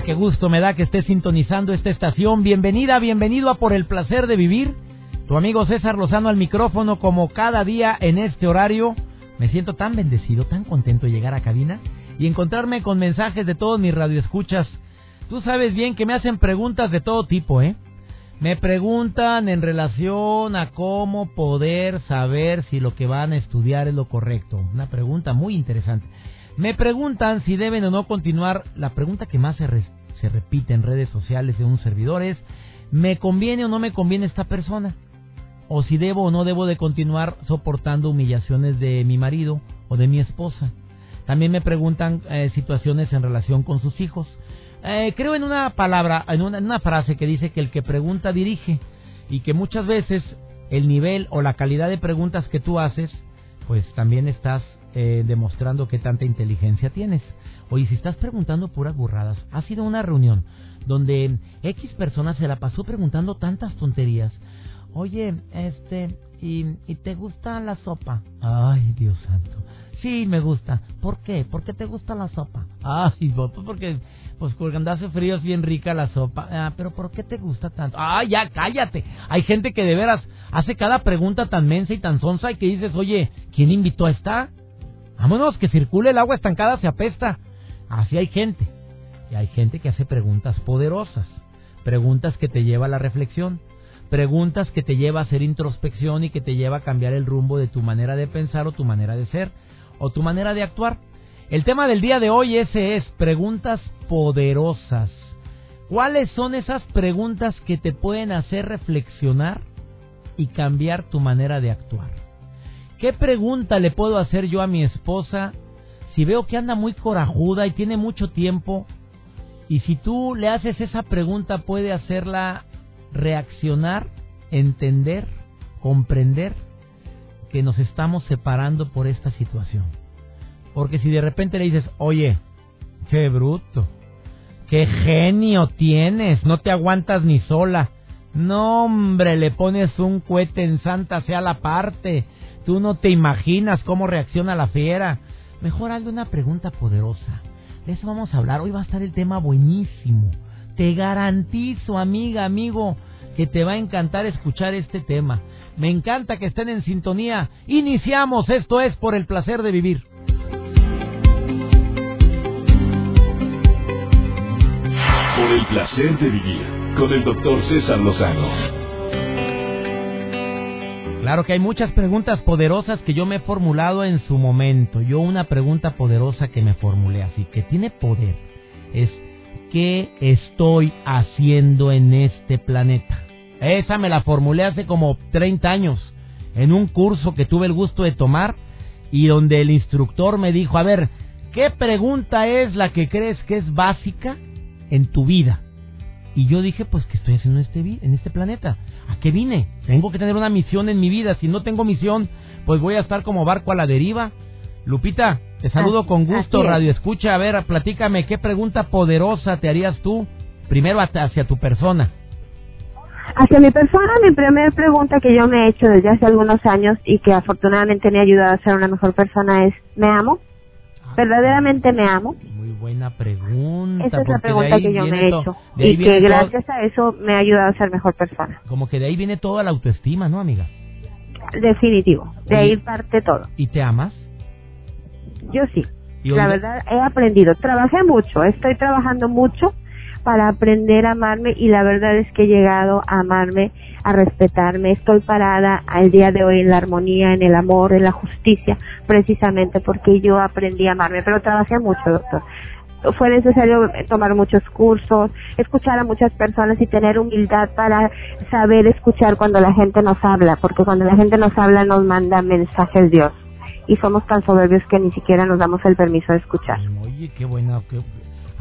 A qué gusto me da que esté sintonizando esta estación. Bienvenida, bienvenido a Por el placer de vivir. Tu amigo César Lozano al micrófono como cada día en este horario. Me siento tan bendecido, tan contento de llegar a cabina y encontrarme con mensajes de todos mis radioescuchas. Tú sabes bien que me hacen preguntas de todo tipo, ¿eh? Me preguntan en relación a cómo poder saber si lo que van a estudiar es lo correcto. Una pregunta muy interesante. Me preguntan si deben o no continuar. La pregunta que más se, se repite en redes sociales de un servidor es, ¿me conviene o no me conviene esta persona? O si debo o no debo de continuar soportando humillaciones de mi marido o de mi esposa. También me preguntan eh, situaciones en relación con sus hijos. Eh, creo en una palabra, en una, en una frase que dice que el que pregunta dirige y que muchas veces el nivel o la calidad de preguntas que tú haces, pues también estás eh, demostrando qué tanta inteligencia tienes. Oye, si estás preguntando puras burradas, ha sido una reunión donde X persona se la pasó preguntando tantas tonterías. Oye, este, ¿y, ¿y te gusta la sopa? Ay, Dios santo. Sí, me gusta. ¿Por qué? ¿Por qué te gusta la sopa? Ay, pues porque, pues cuando hace frío es bien rica la sopa. Ah, pero ¿por qué te gusta tanto? Ah, ya, cállate. Hay gente que de veras hace cada pregunta tan mensa y tan sonsa y que dices, oye, ¿quién invitó a esta? Vámonos, que circule el agua estancada, se apesta. Así hay gente. Y hay gente que hace preguntas poderosas. Preguntas que te lleva a la reflexión. Preguntas que te lleva a hacer introspección y que te lleva a cambiar el rumbo de tu manera de pensar o tu manera de ser o tu manera de actuar. El tema del día de hoy ese es preguntas poderosas. ¿Cuáles son esas preguntas que te pueden hacer reflexionar y cambiar tu manera de actuar? ¿Qué pregunta le puedo hacer yo a mi esposa si veo que anda muy corajuda y tiene mucho tiempo? Y si tú le haces esa pregunta puede hacerla reaccionar, entender, comprender que nos estamos separando por esta situación. Porque si de repente le dices, oye, qué bruto, qué genio tienes, no te aguantas ni sola. No, hombre, le pones un cohete en Santa sea la parte. Tú no te imaginas cómo reacciona la fiera. Mejor hazle una pregunta poderosa. De eso vamos a hablar. Hoy va a estar el tema buenísimo. Te garantizo, amiga, amigo, que te va a encantar escuchar este tema. Me encanta que estén en sintonía. Iniciamos, esto es por el placer de vivir. Por el placer de vivir con el doctor César Lozano. Claro que hay muchas preguntas poderosas que yo me he formulado en su momento. Yo una pregunta poderosa que me formulé así, que tiene poder, es ¿qué estoy haciendo en este planeta? Esa me la formulé hace como 30 años en un curso que tuve el gusto de tomar y donde el instructor me dijo, a ver, ¿qué pregunta es la que crees que es básica en tu vida? Y yo dije, pues, ¿qué estoy haciendo en este, en este planeta? ¿A qué vine? Tengo que tener una misión en mi vida. Si no tengo misión, pues voy a estar como barco a la deriva. Lupita, te saludo con gusto, Radio Escucha. A ver, platícame, ¿qué pregunta poderosa te harías tú? Primero hacia tu persona. Hacia mi persona, mi primera pregunta que yo me he hecho desde hace algunos años y que afortunadamente me ha ayudado a ser una mejor persona es, ¿me amo? Ah. ¿Verdaderamente me amo? Muy buena pregunta. Esa es la pregunta que yo me he hecho y que gracias a eso me ha ayudado a ser mejor persona. Como que de ahí viene toda la autoestima, ¿no, amiga? Definitivo, de ahí parte todo. ¿Y te amas? Yo sí. La verdad, he aprendido. Trabajé mucho, estoy trabajando mucho para aprender a amarme y la verdad es que he llegado a amarme, a respetarme. Estoy parada al día de hoy en la armonía, en el amor, en la justicia, precisamente porque yo aprendí a amarme, pero trabajé mucho, doctor. Fue necesario tomar muchos cursos, escuchar a muchas personas y tener humildad para saber escuchar cuando la gente nos habla, porque cuando la gente nos habla nos manda mensajes Dios y somos tan soberbios que ni siquiera nos damos el permiso de escuchar. Oye, qué buena.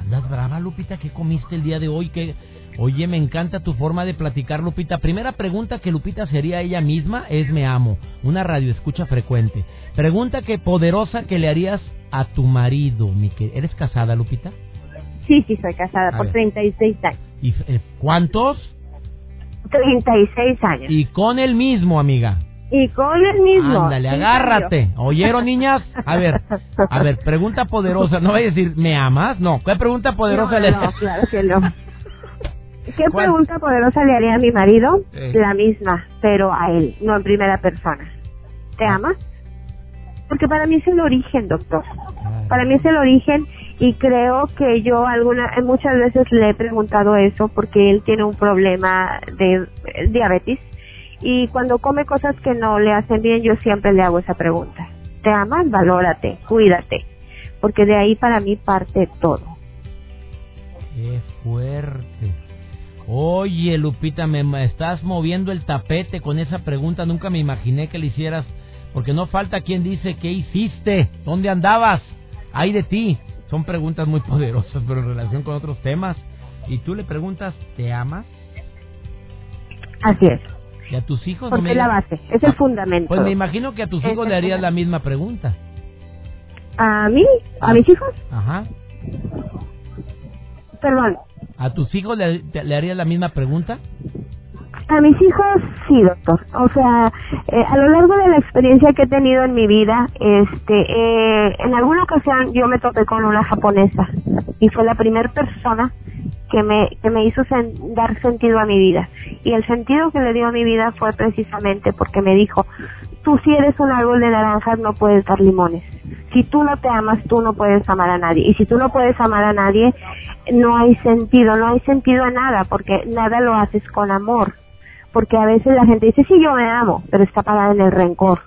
Andas brava, Lupita, ¿qué comiste el día de hoy? ¿Qué... Oye, me encanta tu forma de platicar, Lupita. Primera pregunta que Lupita sería ella misma es me amo, una radio escucha frecuente. Pregunta que poderosa que le harías a tu marido, mi que ¿Eres casada, Lupita? Sí, sí, soy casada por 36 años. ¿Y eh, cuántos? 36 años. Y con el mismo, amiga. Y con el mismo. Ándale, agárrate. ¿Oyeron, niñas? A ver, a ver, pregunta poderosa. No voy a decir, ¿me amas? No. ¿Qué pregunta poderosa le No, claro que no. ¿Qué pregunta poderosa le haría a mi marido? La misma, pero a él, no en primera persona. ¿Te ah. amas? Porque para mí es el origen, doctor. Para mí es el origen y creo que yo alguna muchas veces le he preguntado eso porque él tiene un problema de diabetes y cuando come cosas que no le hacen bien yo siempre le hago esa pregunta. ¿Te amas? Valórate, cuídate, porque de ahí para mí parte todo. Qué fuerte. Oye, Lupita, me estás moviendo el tapete con esa pregunta. Nunca me imaginé que le hicieras porque no falta quien dice, ¿qué hiciste? ¿Dónde andabas? Hay de ti. Son preguntas muy poderosas, pero en relación con otros temas. Y tú le preguntas, ¿te amas? Así es. ¿Y a tus hijos? Porque es la base, es el fundamento. Pues me imagino que a tus hijos le harías la misma pregunta. ¿A mí? ¿A mis hijos? Ajá. Perdón. ¿A tus hijos le, le harías la misma pregunta? A mis hijos sí, doctor. O sea, eh, a lo largo de la experiencia que he tenido en mi vida, este, eh, en alguna ocasión yo me topé con una japonesa y fue la primera persona que me, que me hizo dar sentido a mi vida. Y el sentido que le dio a mi vida fue precisamente porque me dijo, tú si eres un árbol de naranjas no puedes dar limones. Si tú no te amas, tú no puedes amar a nadie. Y si tú no puedes amar a nadie, no hay sentido, no hay sentido a nada, porque nada lo haces con amor porque a veces la gente dice, sí, yo me amo, pero está parada en el rencor.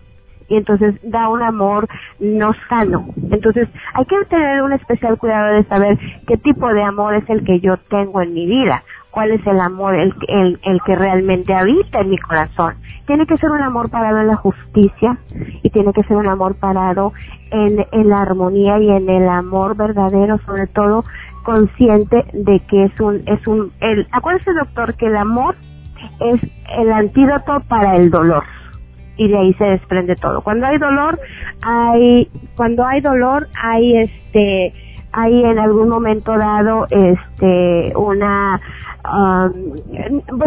Y entonces da un amor no sano. Entonces hay que tener un especial cuidado de saber qué tipo de amor es el que yo tengo en mi vida, cuál es el amor, el, el, el que realmente habita en mi corazón. Tiene que ser un amor parado en la justicia y tiene que ser un amor parado en, en la armonía y en el amor verdadero, sobre todo consciente de que es un, es un, el, acuérdese doctor que el amor es el antídoto para el dolor y de ahí se desprende todo. Cuando hay dolor, hay cuando hay dolor hay este hay en algún momento dado este una um,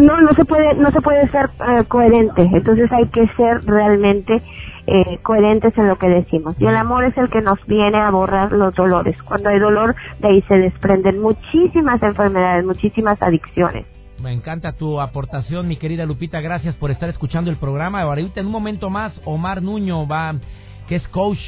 no no se puede no se puede ser eh, coherente. Entonces hay que ser realmente eh, coherentes en lo que decimos. Y el amor es el que nos viene a borrar los dolores. Cuando hay dolor de ahí se desprenden muchísimas enfermedades muchísimas adicciones me encanta tu aportación, mi querida Lupita. Gracias por estar escuchando el programa. Ahorita en un momento más, Omar Nuño va, que es coach,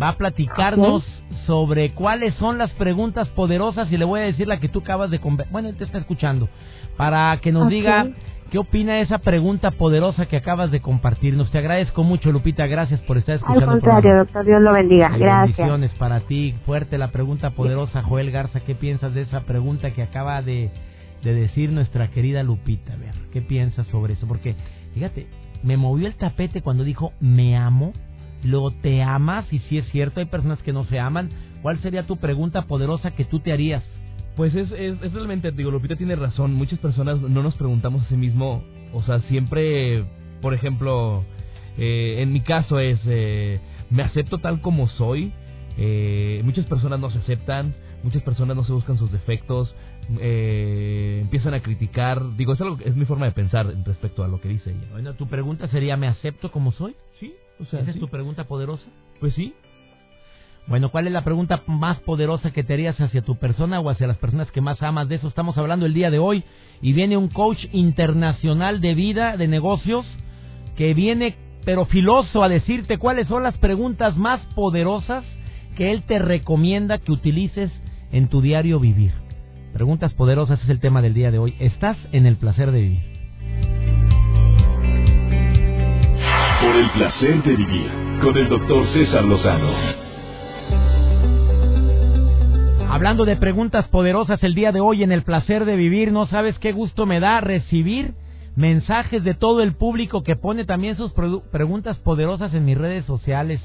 va a platicarnos sobre cuáles son las preguntas poderosas y le voy a decir la que tú acabas de bueno, él te está escuchando para que nos diga qué opina esa pregunta poderosa que acabas de compartirnos. Te agradezco mucho, Lupita. Gracias por estar escuchando. Al contrario, doctor. Dios lo bendiga. Gracias. Bendiciones para ti. Fuerte la pregunta poderosa, Joel Garza. ¿Qué piensas de esa pregunta que acaba de de decir nuestra querida Lupita. A ver, ¿qué piensas sobre eso? Porque, fíjate, me movió el tapete cuando dijo me amo, luego te amas, y si es cierto, hay personas que no se aman. ¿Cuál sería tu pregunta poderosa que tú te harías? Pues es, es, realmente, digo, Lupita tiene razón, muchas personas no nos preguntamos a sí mismo, o sea, siempre, por ejemplo, eh, en mi caso es, eh, ¿me acepto tal como soy? Eh, muchas personas no se aceptan, muchas personas no se buscan sus defectos, eh, empiezan a criticar. Digo, es, algo, es mi forma de pensar respecto a lo que dice ella. Bueno, tu pregunta sería, ¿me acepto como soy? Sí, o sea, ¿esa es tu pregunta poderosa? Pues sí. Bueno, ¿cuál es la pregunta más poderosa que te harías hacia tu persona o hacia las personas que más amas? De eso estamos hablando el día de hoy. Y viene un coach internacional de vida, de negocios, que viene, pero filoso, a decirte cuáles son las preguntas más poderosas que él te recomienda que utilices en tu diario vivir. Preguntas poderosas es el tema del día de hoy. ¿Estás en el placer de vivir? Por el placer de vivir con el doctor César Lozano. Hablando de preguntas poderosas el día de hoy en el placer de vivir, no sabes qué gusto me da recibir mensajes de todo el público que pone también sus preguntas poderosas en mis redes sociales.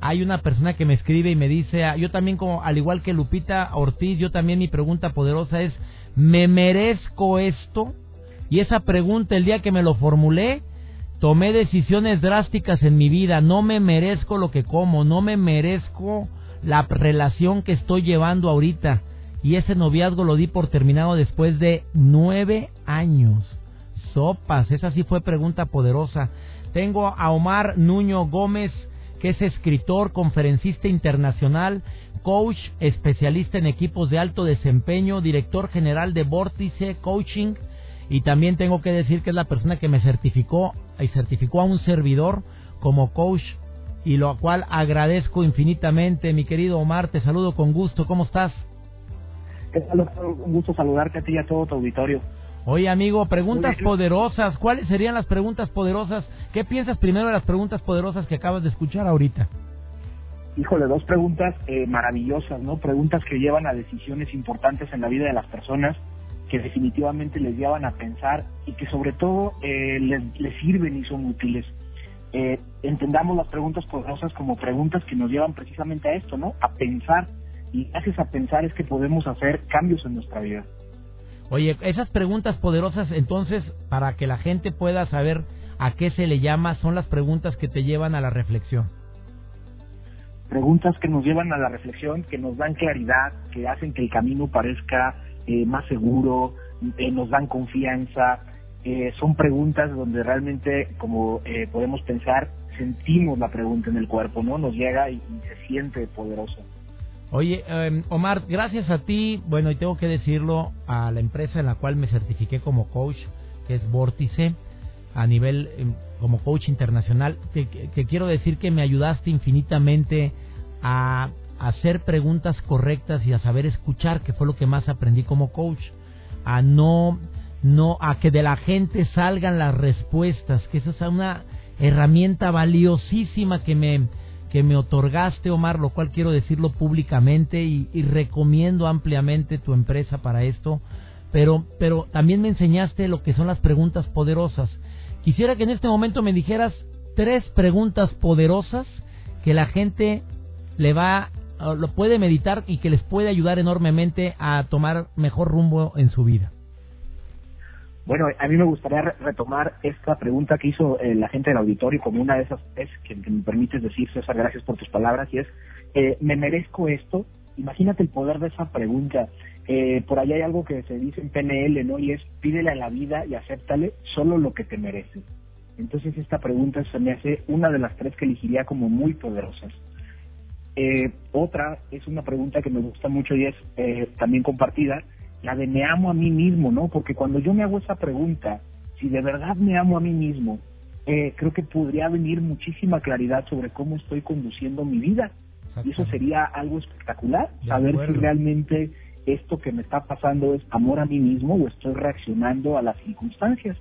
Hay una persona que me escribe y me dice, ah, yo también como, al igual que Lupita Ortiz, yo también mi pregunta poderosa es, ¿me merezco esto? Y esa pregunta el día que me lo formulé, tomé decisiones drásticas en mi vida, no me merezco lo que como, no me merezco la relación que estoy llevando ahorita. Y ese noviazgo lo di por terminado después de nueve años. Sopas, esa sí fue pregunta poderosa. Tengo a Omar Nuño Gómez, que es escritor, conferencista internacional, coach, especialista en equipos de alto desempeño, director general de Vórtice Coaching y también tengo que decir que es la persona que me certificó y certificó a un servidor como coach y lo cual agradezco infinitamente. Mi querido Omar, te saludo con gusto. ¿Cómo estás? Es un gusto saludarte a ti y a todo tu auditorio. Oye, amigo, preguntas poderosas. ¿Cuáles serían las preguntas poderosas? ¿Qué piensas primero de las preguntas poderosas que acabas de escuchar ahorita? Híjole, dos preguntas eh, maravillosas, ¿no? Preguntas que llevan a decisiones importantes en la vida de las personas, que definitivamente les llevan a pensar y que sobre todo eh, les, sirven y son útiles. Eh, entendamos las preguntas poderosas como preguntas que nos llevan precisamente a esto, ¿no? A pensar. Y gracias a pensar es que podemos hacer cambios en nuestra vida. Oye, esas preguntas poderosas, entonces, para que la gente pueda saber a qué se le llama, son las preguntas que te llevan a la reflexión. Preguntas que nos llevan a la reflexión, que nos dan claridad, que hacen que el camino parezca eh, más seguro, eh, nos dan confianza. Eh, son preguntas donde realmente, como podemos pensar, sentimos la pregunta en el cuerpo, ¿no? Nos llega y se siente poderoso. Oye, em, Omar, gracias a ti, bueno, y tengo que decirlo, a la empresa en la cual me certifiqué como coach, que es Vórtice, a nivel em, como coach internacional, que, quiero decir que me ayudaste infinitamente a, hacer preguntas correctas y a saber escuchar, que fue lo que más aprendí como coach, a no, no, a que de la gente salgan las respuestas, que esa es una herramienta valiosísima que me, que me otorgaste, Omar, lo cual quiero decirlo públicamente y, recomiendo ampliamente tu empresa para esto, pero, pero también me enseñaste lo que son las preguntas poderosas. Quisiera que en este momento me dijeras tres preguntas poderosas que la gente le va, lo puede meditar y que les puede ayudar enormemente a tomar mejor rumbo en su vida. Bueno, a mí me gustaría retomar esta pregunta que hizo eh, la gente del auditorio como una de esas es que, me permites decir, César, gracias por tus palabras, y es, eh, ¿me merezco esto? Imagínate el poder de esa pregunta. Eh, por ahí hay algo que se dice en PNL, ¿no? Y es, pídele a la vida y acéptale solo lo que te merece. Entonces esta pregunta se me hace una de las tres que elegiría como muy poderosas. otra es una pregunta que me gusta mucho y es también compartida, la de me amo a mí mismo, ¿no? Porque cuando yo me hago esa pregunta, si de verdad me amo a mí mismo, eh, creo que podría venir muchísima claridad sobre cómo estoy conduciendo mi vida. Y eso sería algo espectacular, saber si realmente esto que me está pasando es amor a mí mismo o estoy reaccionando a las circunstancias.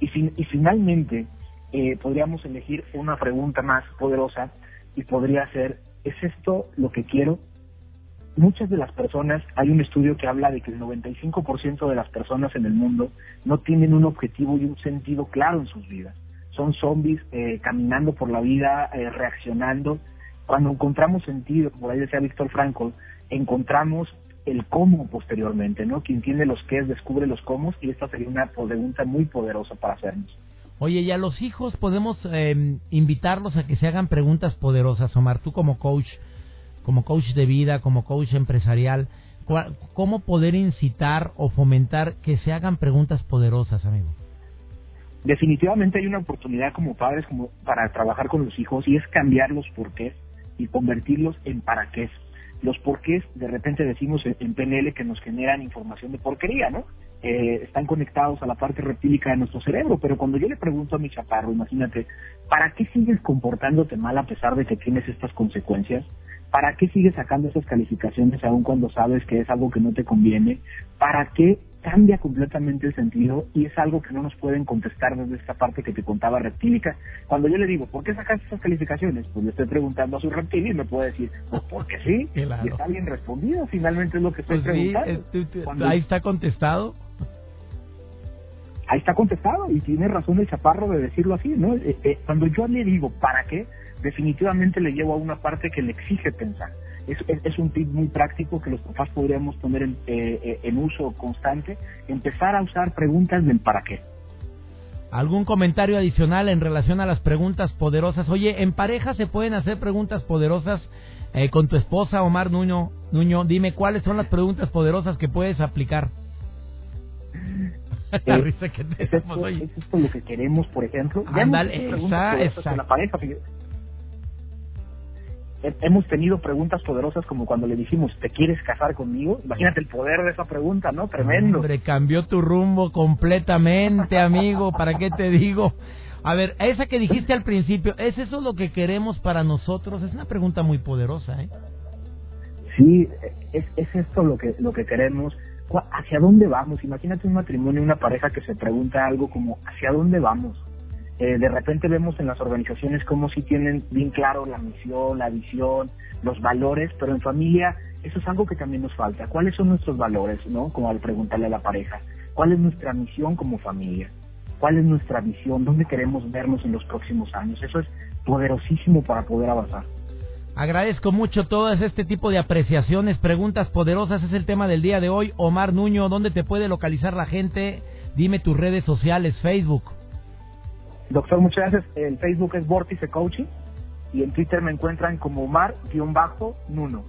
Y, y finalmente, eh, podríamos elegir una pregunta más poderosa y podría ser, ¿es esto lo que quiero? Muchas de las personas, hay un estudio que habla de que el 95% de las personas en el mundo no tienen un objetivo y un sentido claro en sus vidas. Son zombies eh, caminando por la vida, eh, reaccionando. Cuando encontramos sentido, como ahí decía Víctor Frankl, encontramos el cómo posteriormente, ¿no? Quien tiene los qué descubre los cómo y esta sería una pregunta muy poderosa para hacernos. Oye, y a los hijos podemos eh, invitarlos a que se hagan preguntas poderosas, Omar, tú como coach como coach de vida, como coach empresarial, cómo poder incitar o fomentar que se hagan preguntas poderosas, amigo. Definitivamente hay una oportunidad como padres como para trabajar con los hijos y es cambiar los porqués y convertirlos en para qué. Los porqués de repente decimos en PNL que nos generan información de porquería, ¿no? Eh, están conectados a la parte reptílica de nuestro cerebro, pero cuando yo le pregunto a mi chaparro, imagínate, ¿para qué sigues comportándote mal a pesar de que tienes estas consecuencias? ¿Para qué sigues sacando esas calificaciones aún cuando sabes que es algo que no te conviene? ¿Para qué cambia completamente el sentido y es algo que no nos pueden contestar desde esta parte que te contaba reptílica. Cuando yo le digo, ¿por qué sacas esas calificaciones? Pues le estoy preguntando a su reptil y me puede decir, pues porque sí, y está bien respondido, finalmente es lo que estoy pues preguntando. Eh, ahí está contestado. Ahí está contestado y tiene razón el chaparro de decirlo así, ¿no? Eh, eh, cuando yo le digo, ¿para qué? definitivamente le llevo a una parte que le exige pensar. Es, es, un tip muy práctico que los papás podríamos poner en, eh, en uso constante, empezar a usar preguntas del para qué. ¿Algún comentario adicional en relación a las preguntas poderosas? Oye, ¿en pareja se pueden hacer preguntas poderosas eh, con tu esposa, Omar Nuño? Nuño, dime cuáles son las preguntas poderosas que puedes aplicar. La eh, risa que ¿Es, esto, ¿Es esto lo que queremos, por ejemplo? Ándale, esa, esa. la pareja, hemos tenido preguntas poderosas como cuando le dijimos, ¿te quieres casar conmigo? Imagínate el poder de esa pregunta, ¿no? Tremendo. Hombre, cambió tu rumbo completamente, amigo, ¿para qué te digo? A ver, esa que dijiste al principio, ¿es eso lo que queremos para nosotros? Es una pregunta muy poderosa, ¿eh? Sí, es, es esto lo que, lo que queremos. ¿Hacia dónde vamos? Imagínate un matrimonio, una pareja que se pregunta algo como, ¿hacia dónde vamos? Eh, de repente vemos en las organizaciones como si tienen bien claro la misión, la visión, los valores, pero en familia eso es algo que también nos falta. ¿Cuáles son nuestros valores, no? Como al preguntarle a la pareja, ¿cuál es nuestra misión como familia? ¿Cuál es nuestra visión? ¿Dónde queremos vernos en los próximos años? Eso es poderosísimo para poder avanzar. Agradezco mucho todas este tipo de apreciaciones, preguntas poderosas. Es el tema del día de hoy. Omar Nuño, ¿dónde te puede localizar la gente? Dime tus redes sociales, Facebook. Doctor, muchas gracias. El Facebook es Vórtice Coaching y en Twitter me encuentran como Omar-Nuno.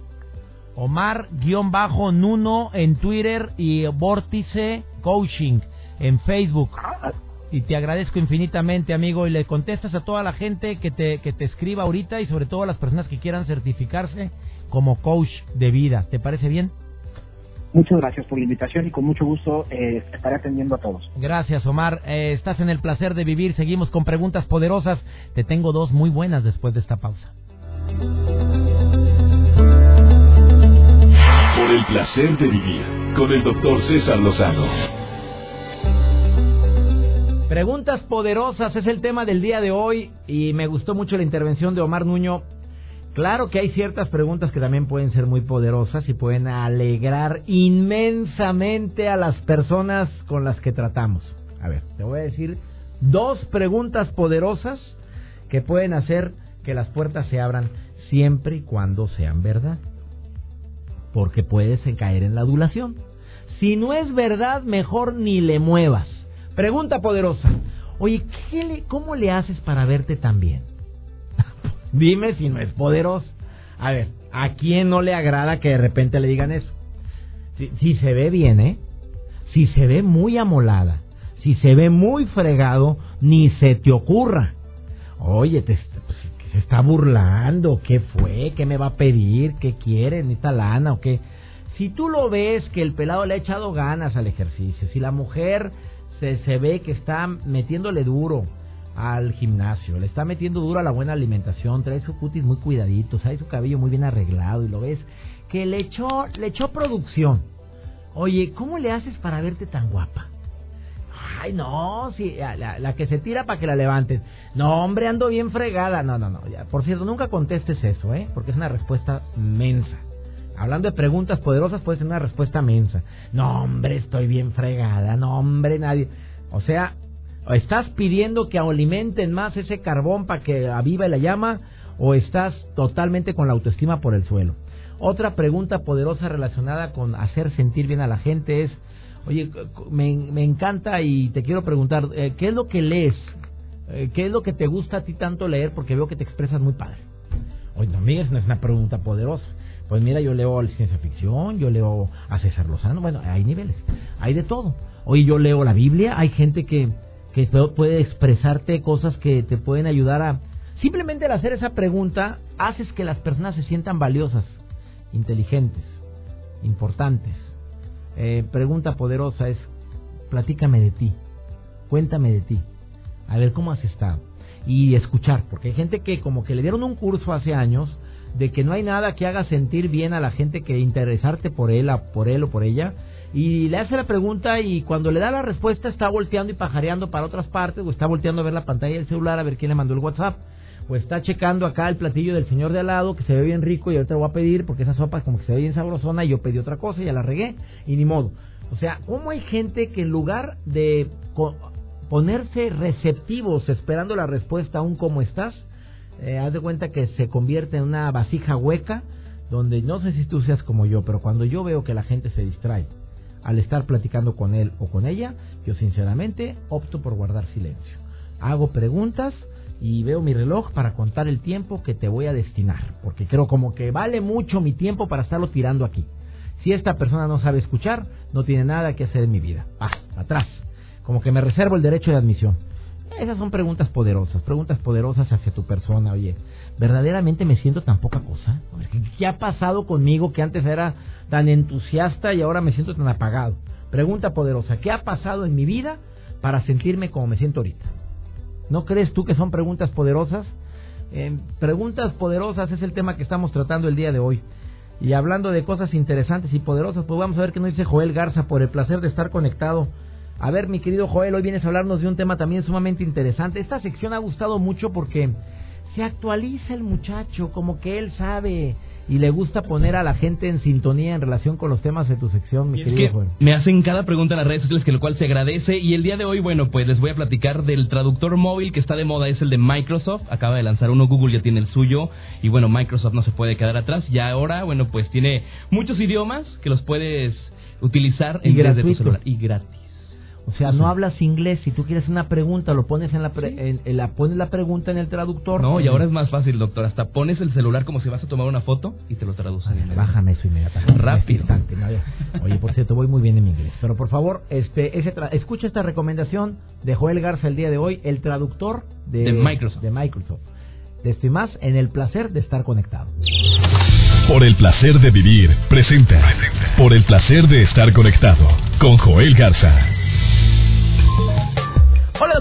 Omar-Nuno en Twitter y Vórtice Coaching en Facebook. Y te agradezco infinitamente, amigo, y le contestas a toda la gente que te, que te escriba ahorita y sobre todo a las personas que quieran certificarse como coach de vida. ¿Te parece bien? Muchas gracias por la invitación y con mucho gusto eh, estaré atendiendo a todos. Gracias, Omar. Eh, estás en el placer de vivir. Seguimos con preguntas poderosas. Te tengo dos muy buenas después de esta pausa. Por el placer de vivir con el doctor César Lozano. Preguntas poderosas es el tema del día de hoy y me gustó mucho la intervención de Omar Nuño Claro que hay ciertas preguntas que también pueden ser muy poderosas y pueden alegrar inmensamente a las personas con las que tratamos. A ver, te voy a decir dos preguntas poderosas que pueden hacer que las puertas se abran siempre y cuando sean verdad. Porque puedes caer en la adulación. Si no es verdad, mejor ni le muevas. Pregunta poderosa. Oye, ¿cómo le haces para verte tan bien? Dime si no es poderoso. A ver, ¿a quién no le agrada que de repente le digan eso? Si, se ve bien, ¿eh? Si se ve muy amolada, si se ve muy fregado, ni se te ocurra. Oye, te, pues, se está burlando, ¿qué fue? ¿Qué me va a pedir? ¿Qué quiere? ¿Necesita lana o qué? Si tú lo ves que el pelado le ha echado ganas al ejercicio, si la mujer se, se ve que está metiéndole duro, al gimnasio, le está metiendo duro a la buena alimentación, trae su cutis muy cuidadito, trae su cabello muy bien arreglado y lo ves que le echó, le echó producción. Oye, ¿cómo le haces para verte tan guapa? Ay, no, si la, que se tira para que la levanten. No, hombre, ando bien fregada. No, no, no. Ya. Por cierto, nunca contestes eso, ¿eh? Porque es una respuesta mensa. Hablando de preguntas poderosas, puede ser una respuesta mensa. No, hombre, estoy bien fregada. No, hombre, nadie. O sea, ¿Estás pidiendo que alimenten más ese carbón para que avive la llama o estás totalmente con la autoestima por el suelo? Otra pregunta poderosa relacionada con hacer sentir bien a la gente es, oye, me, encanta y te quiero preguntar, eh, ¿qué es lo que lees? Eh, ¿Qué es lo que te gusta a ti tanto leer? Porque veo que te expresas muy padre. Oye, no, amigas, no es una pregunta poderosa. Pues mira, yo leo ciencia ficción, yo leo a César Lozano, bueno, hay niveles, hay de todo. Oye, yo leo la Biblia, hay gente que que puede expresarte cosas que te pueden ayudar a... Simplemente al hacer esa pregunta, haces que las personas se sientan valiosas, inteligentes, importantes. Eh, pregunta poderosa es, platícame de ti, cuéntame de ti, a ver cómo has estado. Y escuchar, porque hay gente que como que le dieron un curso hace años de que no hay nada que haga sentir bien a la gente que interesarte por él, por él o por ella, y le hace la pregunta y cuando le da la respuesta está volteando y pajareando para otras partes o está volteando a ver la pantalla del celular a ver quién le mandó el WhatsApp o está checando acá el platillo del señor de al lado que se ve bien rico y ahorita lo voy a pedir porque esa sopa como que se ve bien sabrosona y yo pedí otra cosa y ya la regué y ni modo. O sea, ¿cómo hay gente que en lugar de ponerse receptivos esperando la respuesta a un cómo estás, eh, haz de cuenta que se convierte en una vasija hueca donde no sé si tú seas como yo, pero cuando yo veo que la gente se distrae al estar platicando con él o con ella, yo sinceramente opto por guardar silencio. Hago preguntas y veo mi reloj para contar el tiempo que te voy a destinar, porque creo como que vale mucho mi tiempo para estarlo tirando aquí. Si esta persona no sabe escuchar, no tiene nada que hacer en mi vida. Ah, atrás. Como que me reservo el derecho de admisión. Esas son preguntas poderosas, preguntas poderosas hacia tu persona. Oye, ¿verdaderamente me siento tan poca cosa? ¿Qué ha pasado conmigo que antes era tan entusiasta y ahora me siento tan apagado? Pregunta poderosa, ¿qué ha pasado en mi vida para sentirme como me siento ahorita? ¿No crees tú que son preguntas poderosas? Eh, preguntas poderosas es el tema que estamos tratando el día de hoy. Y hablando de cosas interesantes y poderosas, pues vamos a ver qué nos dice Joel Garza por el placer de estar conectado a ver, mi querido Joel, hoy vienes a hablarnos de un tema también sumamente interesante. Esta sección ha gustado mucho porque se actualiza el muchacho, como que él sabe y le gusta poner a la gente en sintonía en relación con los temas de tu sección, mi querido Joel. Me hacen cada pregunta en las redes sociales, que lo cual se agradece. Y el día de hoy, bueno, pues les voy a platicar del traductor móvil que está de moda, es el de Microsoft. Acaba de lanzar uno, Google ya tiene el suyo. Y bueno, Microsoft no se puede quedar atrás. Y ahora, bueno, pues tiene muchos idiomas que los puedes utilizar en y de tu celular. Y gratis. O sea, no hablas inglés. Si tú quieres una pregunta, lo pones en la, en, la pones la pregunta en el traductor. No, y ahora es más fácil, doctor. Hasta pones el celular como si vas a tomar una foto y te lo traduce. bájame eso inmediatamente. Rápido. Oye, por cierto, voy muy bien en inglés. Pero por favor, este, ese escucha esta recomendación de Joel Garza el día de hoy, el traductor de, Microsoft. De Microsoft. De esto y más en el placer de estar conectado. Por el placer de vivir, presenta. Por el placer de estar conectado con Joel Garza.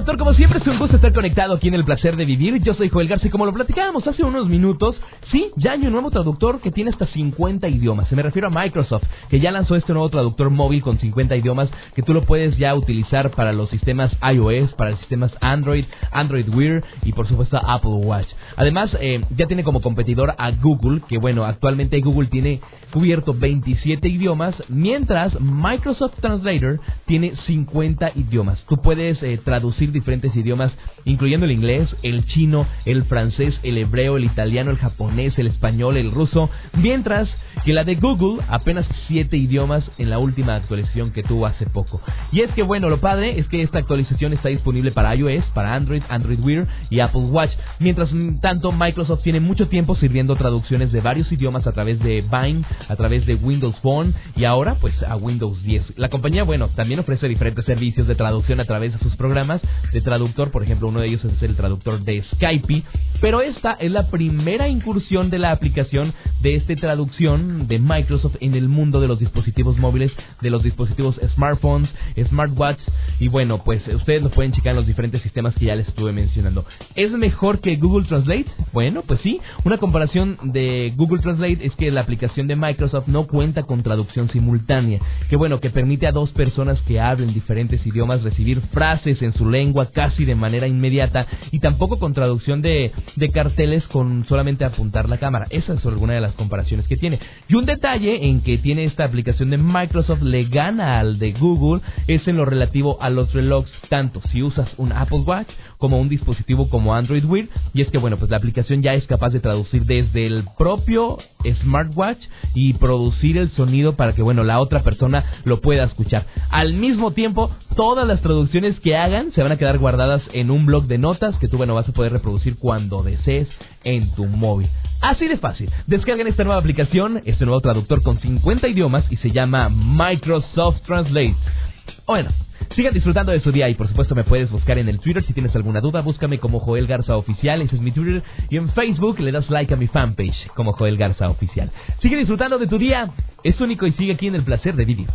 Doctor, como siempre es un gusto estar conectado aquí en el placer de vivir. Yo soy Joel García como lo platicábamos hace unos minutos, sí, ya hay un nuevo traductor que tiene hasta 50 idiomas. Se me refiero a Microsoft, que ya lanzó este nuevo traductor móvil con 50 idiomas que tú lo puedes ya utilizar para los sistemas iOS, para los sistemas Android, Android Wear y por supuesto Apple Watch. Además, eh, ya tiene como competidor a Google, que bueno, actualmente Google tiene cubierto 27 idiomas, mientras Microsoft Translator tiene 50 idiomas. Tú puedes eh, traducir diferentes idiomas, incluyendo el inglés, el chino, el francés, el hebreo, el italiano, el japonés, el español, el ruso, mientras que la de Google apenas 7 idiomas en la última actualización que tuvo hace poco. Y es que bueno, lo padre es que esta actualización está disponible para iOS, para Android, Android Wear y Apple Watch, mientras tanto Microsoft tiene mucho tiempo sirviendo traducciones de varios idiomas a través de Vine, a través de Windows Phone y ahora pues a Windows 10. La compañía, bueno, también ofrece diferentes servicios de traducción a través de sus programas de traductor, por ejemplo, uno de ellos es el traductor de Skype, pero esta es la primera incursión de la aplicación de esta traducción de Microsoft en el mundo de los dispositivos móviles, de los dispositivos smartphones, smartwatch y bueno, pues ustedes lo pueden checar en los diferentes sistemas que ya les estuve mencionando. ¿Es mejor que Google Translate? Bueno, pues sí, una comparación de Google Translate es que la aplicación de Microsoft no cuenta con traducción simultánea, que bueno, que permite a dos personas que hablen diferentes idiomas recibir frases en su lengua casi de manera inmediata y tampoco con traducción de, carteles con solamente apuntar la cámara. Esa es alguna de las comparaciones que tiene. Y un detalle en que tiene esta aplicación de Microsoft le gana al de Google es en lo relativo a los relojes, tanto si usas un Apple Watch como un dispositivo como Android Wear y es que bueno pues la aplicación ya es capaz de traducir desde el propio smartwatch y producir el sonido para que bueno la otra persona lo pueda escuchar al mismo tiempo todas las traducciones que hagan se van a quedar guardadas en un blog de notas que tú bueno vas a poder reproducir cuando desees en tu móvil. Así de fácil. Descarguen esta nueva aplicación este nuevo traductor con 50 idiomas y se llama Microsoft Translate. Bueno Sigan disfrutando de su día y por supuesto me puedes buscar en el Twitter si tienes alguna duda, búscame como Joel Garza Oficial, ese es mi Twitter, y en Facebook le das like a mi fanpage como Joel Garza Oficial. Sigue disfrutando de tu día, es único y sigue aquí en el placer de vivir.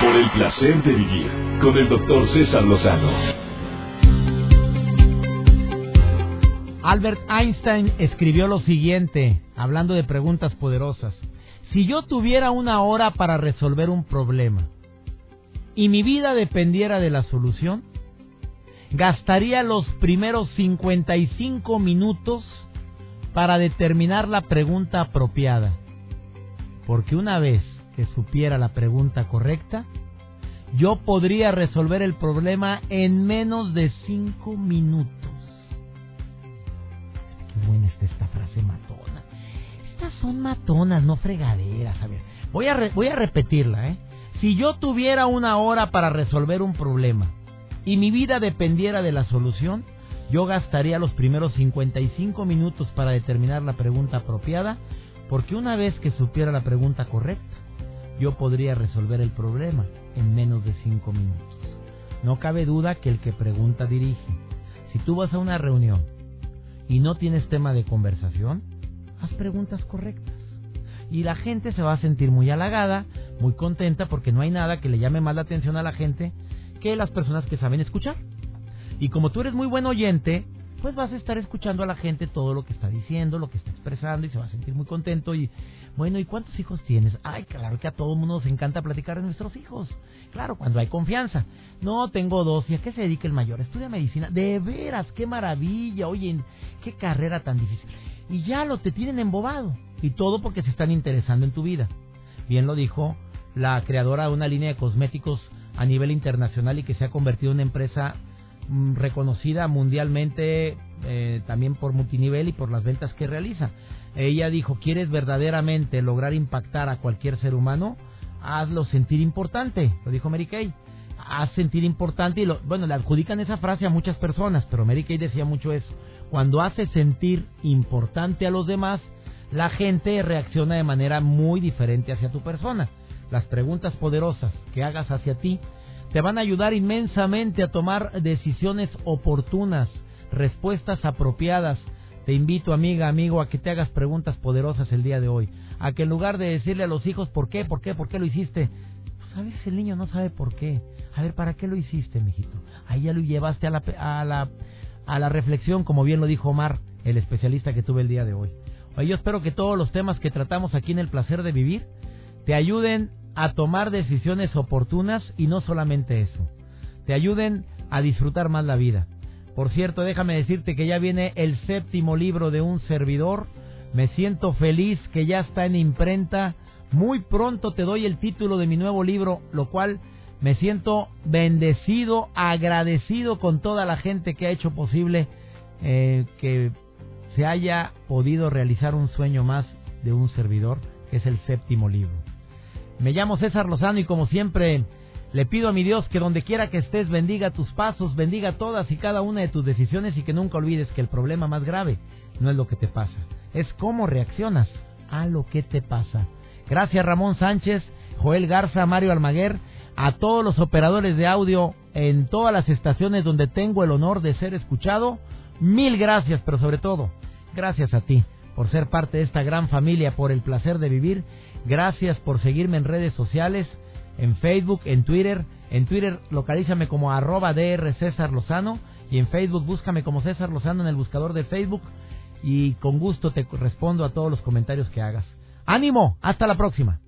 Por el placer de vivir con el doctor César Lozano. Albert Einstein escribió lo siguiente, hablando de preguntas poderosas. Si yo tuviera una hora para resolver un problema, y mi vida dependiera de la solución, gastaría los primeros 55 minutos para determinar la pregunta apropiada. Porque una vez que supiera la pregunta correcta, yo podría resolver el problema en menos de 5 minutos. buena está esta frase matona. Estas son matonas, no fregaderas. A ver, voy a, voy a repetirla, ¿eh? Si yo tuviera una hora para resolver un problema y mi vida dependiera de la solución, yo gastaría los primeros 55 minutos para determinar la pregunta apropiada, porque una vez que supiera la pregunta correcta, yo podría resolver el problema en menos de 5 minutos. No cabe duda que el que pregunta dirige. Si tú vas a una reunión y no tienes tema de conversación, haz preguntas correctas. Y la gente se va a sentir muy halagada, muy contenta, porque no hay nada que le llame más la atención a la gente que las personas que saben escuchar. Y como tú eres muy buen oyente, pues vas a estar escuchando a la gente todo lo que está diciendo, lo que está expresando y se va a sentir muy contento y bueno, ¿y cuántos hijos tienes? Ay, claro que a todo mundo nos encanta platicar de nuestros hijos. Claro, cuando hay confianza. No, tengo dos. ¿Y a qué se dedica el mayor? Estudia medicina. De veras, qué maravilla. Oye, qué carrera tan difícil. Y ya lo te tienen embobado. Y todo porque se están interesando en tu vida. Bien lo dijo la creadora de una línea de cosméticos a nivel internacional y que se ha convertido en una empresa mm, reconocida mundialmente eh, también por multinivel y por las ventas que realiza. Ella dijo, ¿quieres verdaderamente lograr impactar a cualquier ser humano? Hazlo sentir importante, lo dijo Mary Kay. Haz sentir importante y lo, bueno, le adjudican esa frase a muchas personas, pero Mary Kay decía mucho eso. Cuando haces sentir importante a los demás, la gente reacciona de manera muy diferente hacia tu persona. Las preguntas poderosas que hagas hacia ti te van a ayudar inmensamente a tomar decisiones oportunas, respuestas apropiadas. Te invito, amiga, amigo, a que te hagas preguntas poderosas el día de hoy. A que en lugar de decirle a los hijos por qué, por qué, por qué lo hiciste, pues a veces el niño no sabe por qué. A ver, ¿para qué lo hiciste, mijito? Ahí ya lo llevaste a la, a la, a la reflexión, como bien lo dijo Omar, el especialista que tuve el día de hoy. Yo espero que todos los temas que tratamos aquí en el placer de vivir te ayuden a tomar decisiones oportunas y no solamente eso, te ayuden a disfrutar más la vida. Por cierto, déjame decirte que ya viene el séptimo libro de un servidor. Me siento feliz que ya está en imprenta. Muy pronto te doy el título de mi nuevo libro, lo cual me siento bendecido, agradecido con toda la gente que ha hecho posible eh, que se haya podido realizar un sueño más de un servidor, que es el séptimo libro. Me llamo César Lozano y como siempre le pido a mi Dios que donde quiera que estés bendiga tus pasos, bendiga todas y cada una de tus decisiones y que nunca olvides que el problema más grave no es lo que te pasa, es cómo reaccionas a lo que te pasa. Gracias Ramón Sánchez, Joel Garza, Mario Almaguer, a todos los operadores de audio en todas las estaciones donde tengo el honor de ser escuchado. Mil gracias, pero sobre todo, gracias a ti por ser parte de esta gran familia, por el placer de vivir. Gracias por seguirme en redes sociales en Facebook, en Twitter. En Twitter localízame como arroba DR César Lozano y en Facebook búscame como César Lozano en el buscador de Facebook y con gusto te respondo a todos los comentarios que hagas. ¡Ánimo! ¡Hasta la próxima!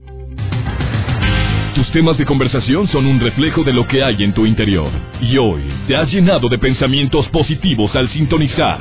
Tus temas de conversación son un reflejo de lo que hay en tu interior y hoy te has llenado de pensamientos positivos al sintonizar